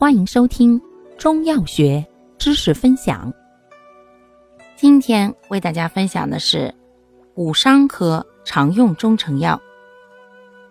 欢迎收听中药学知识分享。今天为大家分享的是骨伤科常用中成药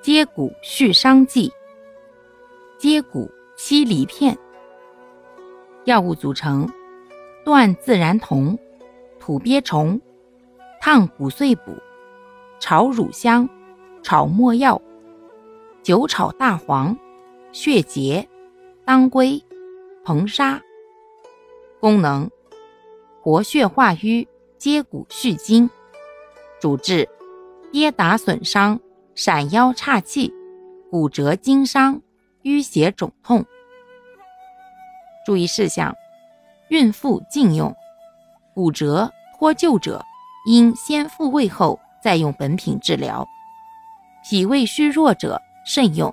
接骨续伤剂接骨西梨片。药物组成：断自然酮、土鳖虫、烫骨碎补、炒乳香、炒没药、酒炒大黄、血竭。当归、硼砂，功能：活血化瘀、接骨续筋。主治：跌打损伤、闪腰岔气、骨折筋伤、淤血肿痛。注意事项：孕妇禁用。骨折脱臼者应先复位后再用本品治疗。脾胃虚弱者慎用。